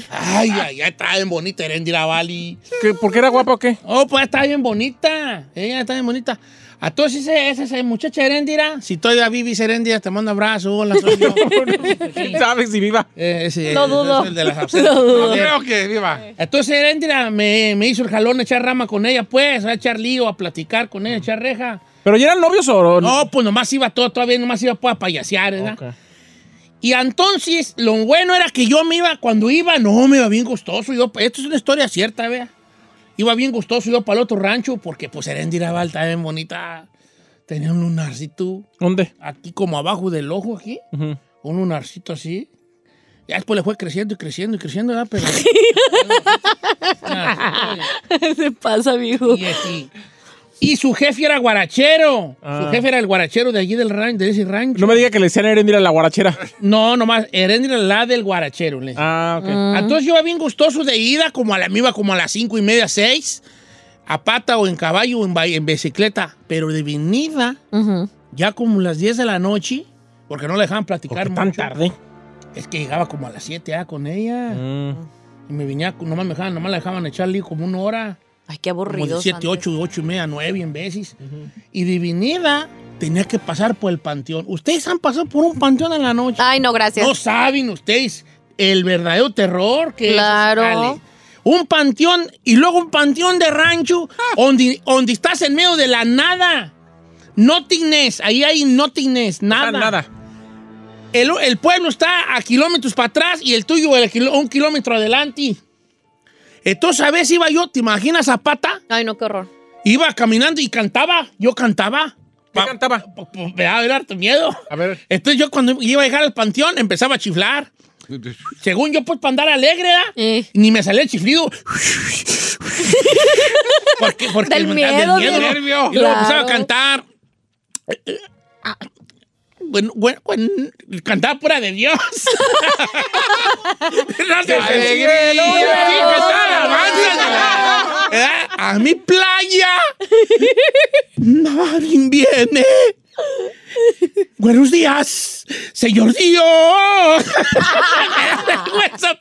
Ay, ay, ay, está bien bonita Heréndira, Vali. ¿Qué- ¿Por qué era guapa o qué? Oh, pues está bien bonita. Ella está bien bonita. Entonces, esa, esa, muchacha Heréndira, si todavía vive Heréndira, te mando abrazo, hola, soy yo. ¿Quién sabe si viva? Eh, ese, Lo dudo. el de las dudo. No creo que viva. Entonces Heréndira me, me hizo el jalón a echar rama con ella, pues, a echar lío, a platicar con ella, a echar reja. ¿Pero ya eran novios o No, pues nomás iba todo, todavía nomás iba pues, a payasear, ¿verdad? Y entonces, lo bueno era que yo me iba, cuando iba, no, me iba bien gustoso. Yo, esto es una historia cierta, vea. Iba bien gustoso, iba para el otro rancho, porque pues Heréndira Val está bien bonita. Tenía un lunarcito ¿Dónde? aquí como abajo del ojo, aquí. Un lunarcito así. Ya después le fue creciendo y creciendo y creciendo, ¿verdad? Pero... Se pasa, viejo. y, y- y su jefe era guarachero. Ah. Su jefe era el guarachero de allí del rancho, de ese rancho. No me diga que le decían a Erendira la guarachera. No, nomás, Heréndira la del guarachero. le. Ah, ok. Entonces yo iba bien gustoso de ida, como a la, iba como a las cinco y media, seis, a pata o en caballo o en, bicicleta. Pero de venida, ya como las 10 de la noche, porque no le dejaban platicar ¿Por qué tan mucho. tarde? Es que llegaba como a las 7 ya con ella. Mm. Y me venía, nomás me dejaban, nomás la dejaban echar lío como una hora. Ay, qué Como de aburrido. 7, 8, 8 y media, 9 en veces. Y de venida tenía que pasar por el panteón. Ustedes han pasado por un panteón en la noche. Ay, no, gracias. No saben ustedes el verdadero terror que Claro. es. Un panteón y luego un panteón de rancho donde, donde estás en medio de la nada. Nothingness, ahí hay nothingness, nada. Nada. El, el pueblo está a kilómetros para atrás y el tuyo el un kilómetro adelante. Entonces a veces iba yo, ¿te imaginas a pata? Ay, no, qué horror. Iba caminando y cantaba, yo cantaba. ¿Qué cantaba? Me daba ver harto miedo. A ver. Entonces yo cuando iba a llegar al panteón empezaba a chiflar. Según yo, pues para andar alegre. Eh. Ni me salía el chiflido. porque, porque Del miedo, del del- Y luego Claro. empezaba a cantar. Bueno, bueno, bueno, cantaba pura de Dios. no. A mi playa nadie viene. Buenos días, señor Dios. Vergüenza,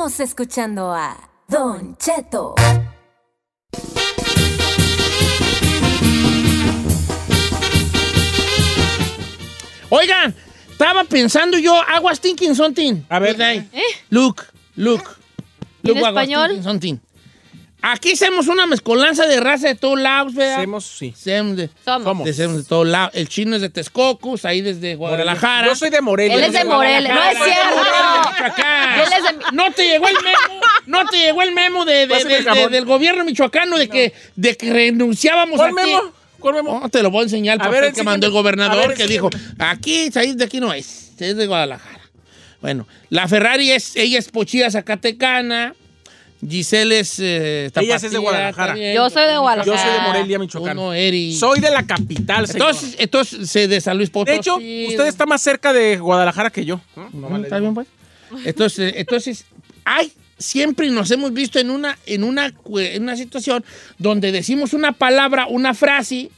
seguimos escuchando a Don Cheto. Oigan, estaba pensando yo, was thinking something. A ver. ¿Eh? Look, look. ¿En Look, was español? thinking something. Aquí hacemos una mezcolanza de raza de todos lados, ¿verdad? Hacemos, sí. Hacemos de, Somos. de todos lados. El chino es de Texcocos, ahí desde Guadalajara. Yo soy de Morelia. Él es de Morelia. No es cierto. Michoacán. Él es de- No te llegó el memo, no te llegó el memo de, de- Pásame de- el jabón. de- del gobierno michoacano de que, de que renunciábamos ¿Cuál aquí. memo? ¿Cuál memo? No, te lo voy a enseñar el A papel que mandó el gobernador A ver, que dijo, aquí, ahí de aquí no es, es de Guadalajara. Bueno, la Ferrari es, ella es pochilla zacatecana, Giselle es eh, Ella es de Guadalajara. también. Yo soy de Guadalajara. Yo soy de Morelia, Michoacán. No eres. Soy de la capital, señor. Entonces, entonces, se de San Luis Potosí. de hecho, usted está más cerca de Guadalajara que yo. ¿no? No Mm, vale. ¿Está bien, pues? Entonces, entonces, ay, siempre nos hemos visto en una, en una, en una situación donde decimos una palabra, una frase,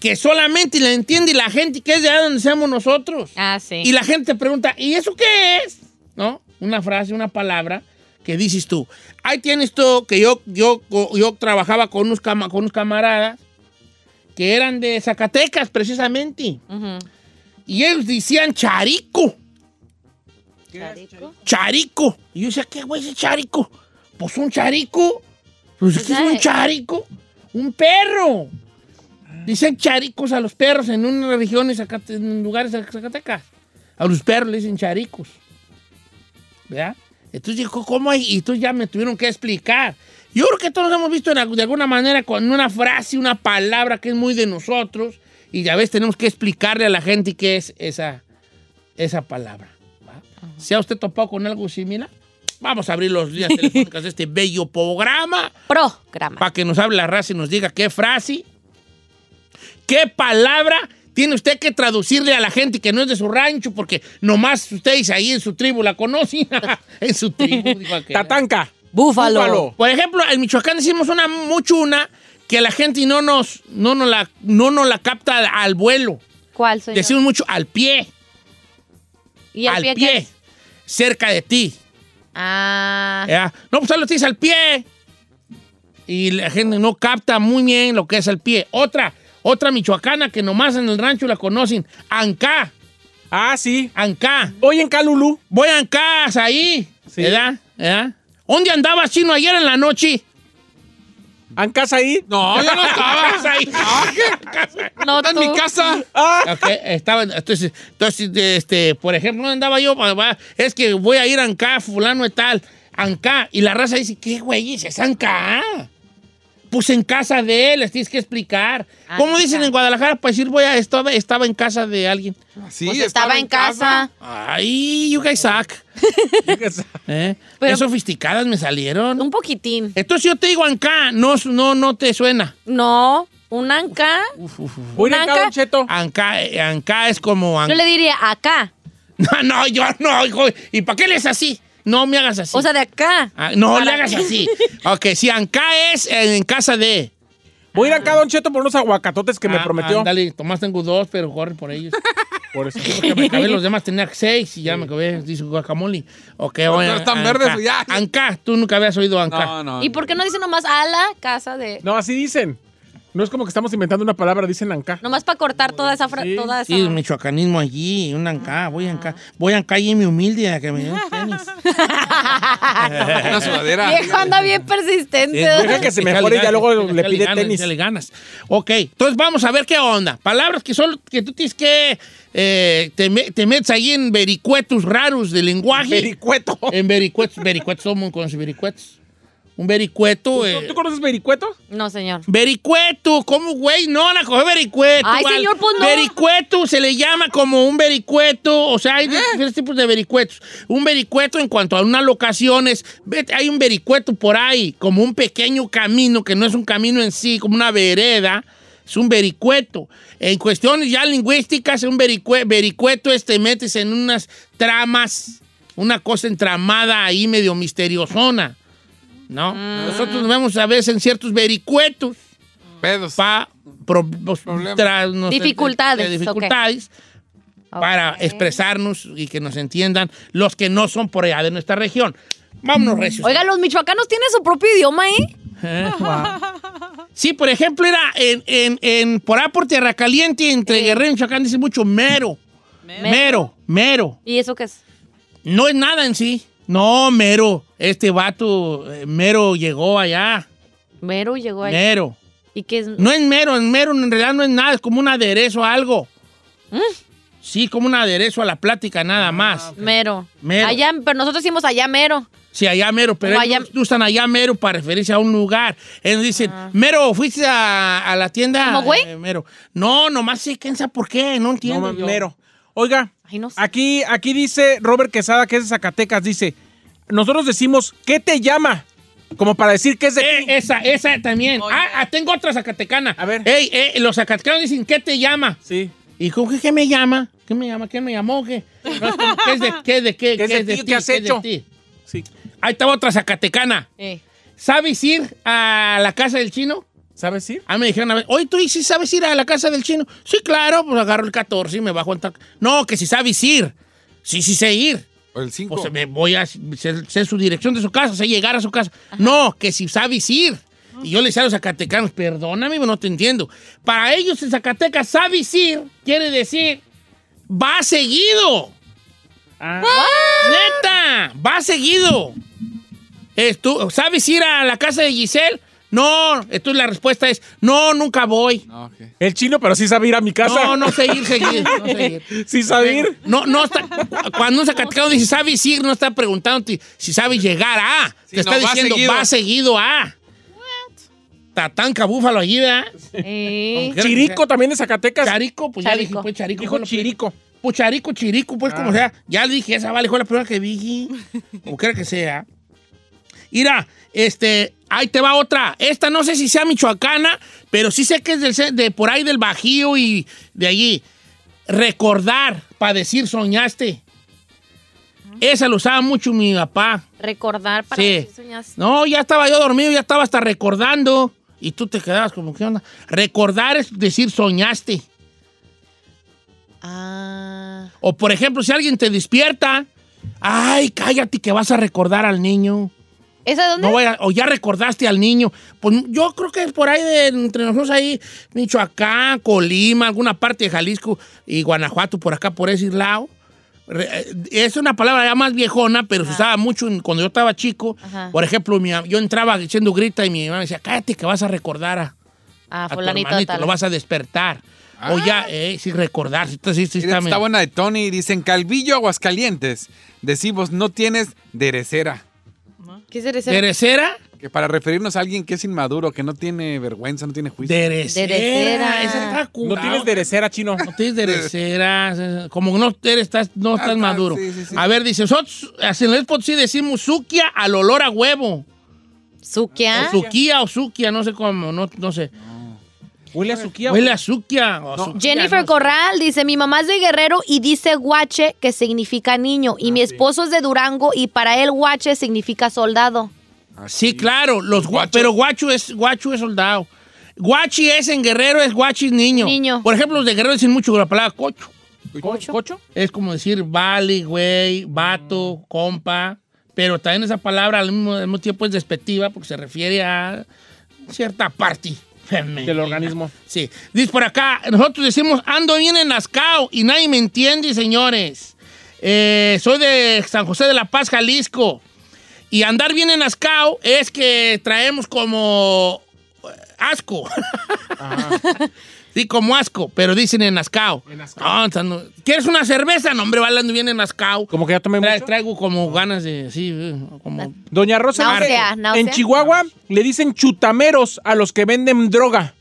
que solamente la entiende la gente que es de allá donde seamos nosotros. Ah, sí. Y la gente pregunta, ¿y eso qué es? ¿No? Una frase, una palabra que dices tú. Ahí tienes tú que yo, yo, yo trabajaba con unos, cama- con unos camaradas que eran de Zacatecas, precisamente. Y ellos decían charico. Charico. Charico. Y yo decía, ¿qué güey es charico? Pues un charico. Pues ¿qué es un charico? Un perro. Dicen charicos a los perros en unas regiones, en lugares de Zacatecas. A los perros le dicen charicos. ¿Verdad? Entonces dijo, ¿cómo hay? Y entonces ya me tuvieron que explicar. Yo creo que todos hemos visto de alguna manera con una frase, una palabra que es muy de nosotros y ya ves, tenemos que explicarle a la gente qué es esa, esa palabra. ¿Se ha usted topado con algo similar? Vamos a abrir los días telefónicos de este bello programa Programa. para que nos hable la raza y nos diga qué frase, qué palabra tiene usted que traducirle a la gente que no es de su rancho, porque nomás ustedes ahí en su tribu la conocen. en su tribu, dijo. Tatanca. Búfalo. Búfalo. Por ejemplo, en Michoacán decimos una mucho una que la gente no nos, no nos, la, no nos la capta al, vuelo. ¿Cuál soy Decimos mucho al pie, ¿Y al pie, pie, qué es? cerca de ti. Ah. ¿ya? No, pues lo tienes al pie. Y la gente no capta muy bien lo que es el pie. Otra, otra michoacana que nomás en el rancho la conocen, Ancá. Ah, sí. Ancá. Voy en Calulú. Voy a Ancá, ahí. Sí. ¿Verdad? ¿verdad? ¿Dónde andabas, chino, ayer en la noche? ¿Ancas ahí? No, yo no estaba. Ahí. No, Está en mi casa. Ah, Ok, estaba, entonces, entonces, este, por ejemplo, ¿dónde andaba yo? Va, Es que voy a ir a Ancá, fulano y tal, Ancá. Y la raza dice, ¿qué güey? Es Ancá. Pues en casa de él, les tienes que explicar. ¿Cómo Ancá. dicen en Guadalajara? Pues decir, voy a, estaba, estaba en casa de alguien. Sí, Pues estaba en casa. Ay, you guys suck. ¿Eh? Pero- Qué sofisticadas me salieron. Un poquitín. Entonces yo te digo Ancá, no, no, no te suena. No, un anca. en ¿Anca? Don Cheto. Ancá, eh, Ancá es como... Yo An- le diría acá. No, no, yo no, hijo. ¿Y para qué le es así? No me hagas así. O sea, de acá. Ah, no Para- le hagas así. Ok, si Ancá es en casa de... Voy a ir acá, Don Cheto, por unos aguacatotes que me Ah, prometió. Ándale, Tomás tengo dos, pero corre por ellos. Por eso. Porque me acabé los demás, tenía seis y ya me acabé, dice guacamole. Ok, Pero bueno. están verdes, ya. Ancá, tú nunca habías oído Ancá. No, no. ¿Y por qué no dice nomás a la casa de.? No, así dicen. No es como que estamos inventando una palabra, dicen Anca. Nomás para cortar toda esa. fra- Sí. Toda esa... Sí, el michoacanismo allí, un Ancá, voy a Ancá. Voy a y mi humilde a que me den tenis. Una sudadera. Viejo anda bien persistente. Deja que se mejore y ya luego le pide ganas, tenis. échale ganas. Ok, entonces vamos a ver qué onda. Palabras que son que tú tienes que eh, te, me- te metes ahí en vericuetos raros de lenguaje. Vericueto. en vericuetos, vericuetos, el mundo conoce vericuetos. Un vericueto. ¿Tú, eh, tú conoces vericueto? No, señor. Vericueto, ¿cómo, güey? No van a coger vericueto. Ay, señor, pues no. Vericueto se le llama como un vericueto. O sea, hay diferentes tipos de vericuetos. Un vericueto en cuanto a unas locaciones. Hay un vericueto por ahí, como un pequeño camino, que no es un camino en sí, como una vereda. Es un vericueto. En cuestiones ya lingüísticas, un vericue- vericueto es te metes en unas tramas, una cosa entramada ahí medio misteriosona. ¿No? Mm. Nosotros nos vemos a veces en ciertos vericuetos Pedos. para. Dificultades, dificultades para expresarnos y que nos entiendan los que no son por allá de nuestra región. Vámonos, recios. Oiga, los michoacanos tienen su propio idioma, ¿eh? Eh, Sí, por ejemplo, era en, en, en por ahí por Tierra Caliente, entre Guerrero y Michoacán, dice mucho mero. Mero, mero. ¿Y eso qué es? No es nada en sí. No, mero. Este vato, eh, mero llegó allá. Mero llegó ahí. Mero. ¿Y qué es? No es mero, en mero en realidad no es nada, es como un aderezo a algo. ¿Mm? Sí, como un aderezo a la plática nada más. Mero. Mero. Allá, pero nosotros decimos allá mero. Sí, allá mero, pero Como ellos usan allá mero para referirse a un lugar. Ellos dicen, mero, fuiste a, a la tienda. Ah. ¿Cómo, güey? Eh, mero. No, nomás sé quién sabe por qué, no entiendo. No, yo. mero. Oiga, Ay, no sé. aquí, aquí dice Robert Quesada, que es de Zacatecas, dice, nosotros decimos, ¿qué te llama? Como para decir que es de Eh, esa, esa también. Ah, ah, tengo otra zacatecana. A ver. Ey, eh, los zacatecanos dicen, ¿qué te llama? Sí. ¿Y con qué, qué me llama? ¿Qué me llama? ¿Quién me llamó? ¿Qué? No, es como, ¿Qué es de qué? ¿De qué? ¿Qué es de ti? ¿Qué has ¿Qué es de hecho? ti? Sí. Ahí estaba otra zacatecana. Eh. ¿Sabes ir a la casa del chino? ¿Sabes ir? Ah, me dijeron a ver, oye, ¿tú sí sabes ir a la casa del chino? Sí, claro, pues agarro el 14 y me bajo en tal... No, que si sabes ir. Sí, sí sé ir. O el 5. Pues me voy a sé, sé su dirección de su casa, sé llegar a su casa. No, que si sabes ir. Y yo le decía a los zacatecanos, perdóname, no te entiendo. Para ellos en Zacatecas, sabes ir quiere decir va seguido. Ah. ¡Neta! Va seguido. ¿Sabes ir a la casa de Giselle? No. Entonces la respuesta es, no, nunca voy. No. El chino, pero sí sabe ir a mi casa. No, no sé ir seguir. No sé ir. Sí sabe ir. No, no está. Cuando un zacatecano dice sabes ir, no está preguntándote si sabes llegar a. Sí, Te está no, va diciendo seguido. va seguido a. Tatanca búfalo allí, ¿verdad? Eh. Chirico también de Zacatecas. Charico, pues ya dije, pues Charico. Dijo Chirico. Pues Charico, Chirico, pues como sea. Ya le dije, esa vale, fue la primera que vi. Como quiera que sea. Mira, este, ahí te va otra. Esta no sé si sea michoacana, pero sí sé que es del de por ahí del Bajío y de allí. Recordar, para decir soñaste. Esa lo usaba mucho mi papá. Recordar para Sí. decir soñaste. No, ya estaba yo dormido, ya estaba hasta recordando. Y tú te quedabas como, ¿qué onda? Recordar es decir, soñaste. Ah. O por ejemplo, si alguien te despierta, ay, cállate que vas a recordar al niño. ¿Esa de dónde? No vaya- o ya recordaste al niño. Pues yo creo que por ahí, de, entre nosotros ahí, Michoacán, Colima, alguna parte de Jalisco y Guanajuato, por acá, por ese lado. Eh, Es una palabra ya más viejona, pero se usaba mucho cuando yo estaba chico. Ajá. Por ejemplo, mi yo entraba diciendo grita y mi mamá me decía, cállate que vas a recordar a, Ah, a tu hermanito, tal. lo vas a despertar. O ya, eh, sí, recordar. Sí, sí, sí, Mira, está está buena de Tony. Dicen Calvillo, Aguascalientes. Decimos, no tienes derecera. ¿Qué es ese? ¿Derecera? Que para referirnos a alguien que es inmaduro, que no tiene vergüenza, no tiene juicio. Derecera. Derecera. Esa está No tienes derecera, chino. No tienes derecera. Como no eres, estás, no estás Ah, maduro. sí, sí, sí. A ver, dice, nosotros en el sí decimos suquia al olor a huevo. ¿Suquia? O suquía o suquia, no sé cómo, no, no sé. Huele a suquía. Huele a suquia. Jennifer no sé. Corral dice, mi mamá es de Guerrero y dice guache, que significa niño. Ah, Y mi esposo es de Durango y para él guache significa soldado. Sí, claro, los gua- Guacho. pero guacho es, guacho es soldado. Guachi es en guerrero, es guachi es niño. Niño. Por ejemplo, los de guerrero dicen mucho la palabra cocho. ¿Cocho? ¿Cocho? Es como decir vale, güey, vato, compa. Pero también esa palabra al mismo, al mismo tiempo es despectiva porque se refiere a cierta parte femenina. Del organismo. Sí. Dice por acá, nosotros decimos ando bien enascao y nadie me entiende, señores. Eh, soy de San José de la Paz, Jalisco. Y andar bien enascao es que traemos como eh, asco. Sí, como asco, pero dicen enascao. No, o sea, no- ¿Quieres una cerveza? No, hombre, va hablando bien enascao. Como que ya tomé Tra- mucho. traigo como ganas de, sí, eh, como... Doña Rosa, Náusea, en Chihuahua le dicen chutameros a los que venden droga.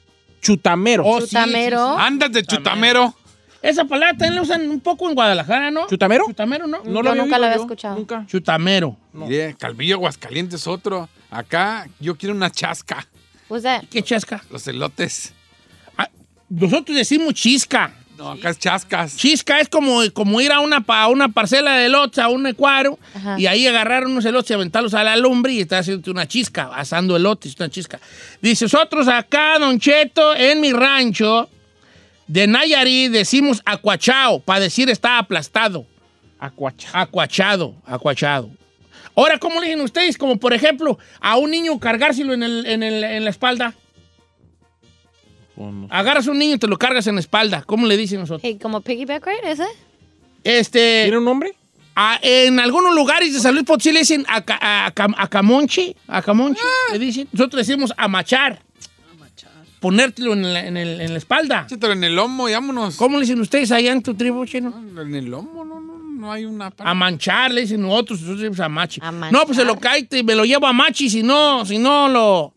Chutameros. Oh, Chutamero. sí, sí. Andas de chutamero. Esa palabra también la usan un poco en Guadalajara, ¿no? ¿Chutamero? Chutamero, ¿no? No nunca lo había yo, escuchado. Nunca. Chutamero. Mire, Calvillo, Aguascalientes, otro. Acá yo quiero una chasca. Pues eh, ¿Qué chasca? Los elotes. Nosotros decimos chisca. No, acá es chascas. Chisca es como, como ir a una, pa- a una parcela de elotes, a un ecuadro, Ajá. y ahí agarrar unos elotes y aventarlos a la lumbre y estás haciendo una chisca, asando elotes, una chisca. Dice, nosotros acá, Don Cheto, en mi rancho de Nayarit, decimos acuachao, para decir está aplastado. Acuacha. Acuachado, acuachado. Ahora, ¿cómo le dicen ustedes? Como por ejemplo, a un niño cargárselo en, el- en el- en la espalda. Agarras a un niño y te lo cargas en la espalda. ¿Cómo le dicen nosotros? hey, como piggyback ride, ¿ese? Este. ¿Tiene un nombre? a- en algunos lugares de San Luis Potosí le dicen aca- a- aca- acamonche. Acamonche, le dicen. Nosotros decimos amachar. Ponértelo en la, en el- en la espalda. Échatelo en el lomo y vámonos. ¿Cómo le dicen ustedes allá en tu tribu, chino? En el lomo, no, no, no hay una. A manchar, le dicen otros, nosotros decimos a machi. A manchar. No, pues se lo cae y me lo llevo a machi, si no, si no lo...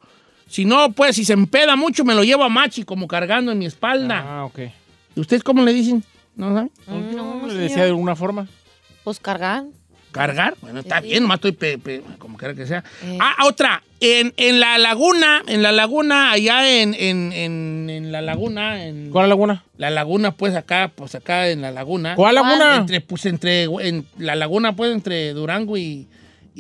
Si no, pues, si se empeda mucho, me lo llevo a machi, como cargando en mi espalda. Ah, ok. ¿Y ustedes cómo le dicen? ¿No saben? Mm, No, le señor. decía de alguna forma. Pues cargar. ¿Cargar? Bueno, está Sí. bien, nomás estoy pe- pe- como quiera que sea. Eh. Ah, otra. En, en la laguna, en la laguna, allá en, en, en, en la laguna, en ¿Cuál laguna? la laguna, pues acá, pues acá en la laguna. ¿Cuál laguna? Entre, pues entre, en la laguna, pues entre Durango y,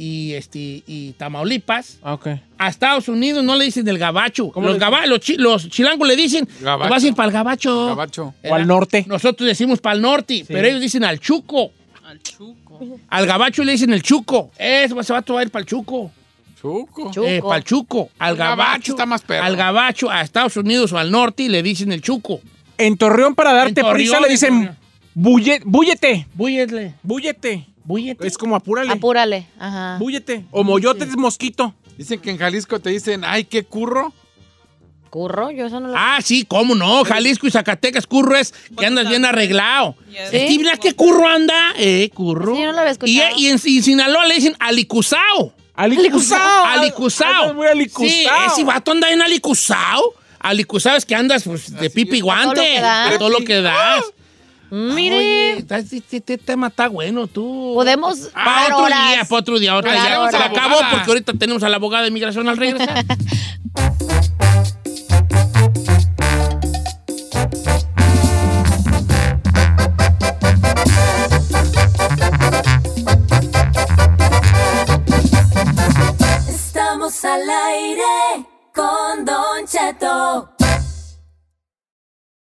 y, este, y Tamaulipas. Ah, ok. A Estados Unidos no le dicen el gabacho. ¿Cómo Los, gaba- los, chi- los chilangos le dicen, Gabacho. vas a ir para el gabacho. Gabacho. O al norte. Nosotros decimos para el norte, pero ellos dicen al chuco. Al chuco. Al gabacho le dicen el chuco. Eso se va a tomar para el chuco. Chuco. Chuco. Eh, para el chuco. Al El gabacho gabacho. está más perro. Al gabacho, a Estados Unidos o al norte y le dicen el chuco. En Torreón, para darte Torreón, prisa, le en dicen bulle, búllete. Búyele. Búllete. Búyete. Es como apúrale. Apúrale. Ajá. Búllete. O moyote es mosquito. Dicen que en Jalisco te dicen, ay, qué curro. Curro, yo eso no lo... Ah, sí, cómo no. Jalisco y Zacatecas, curro es que andas bien arreglado. Yes. ¿Sí? Es que mira qué curro anda. Eh, curro. Sí, yo no lo había y, escuchado. y en, y en Sinaloa le dicen alicuzao. Alicuzao. Alicuzao. Muy alicuzao. Sí, ese vato anda en alicuzao. Alicuzao es que andas pues, de pipi y guante. A todo lo que das. Mire, Oye, está- este, este tema está bueno, tú. podemos Para otro horas. día, para otro día. Ahora ya se acabó porque ahorita tenemos a la abogada de inmigración al regresar. Estamos al aire con Don Cheto.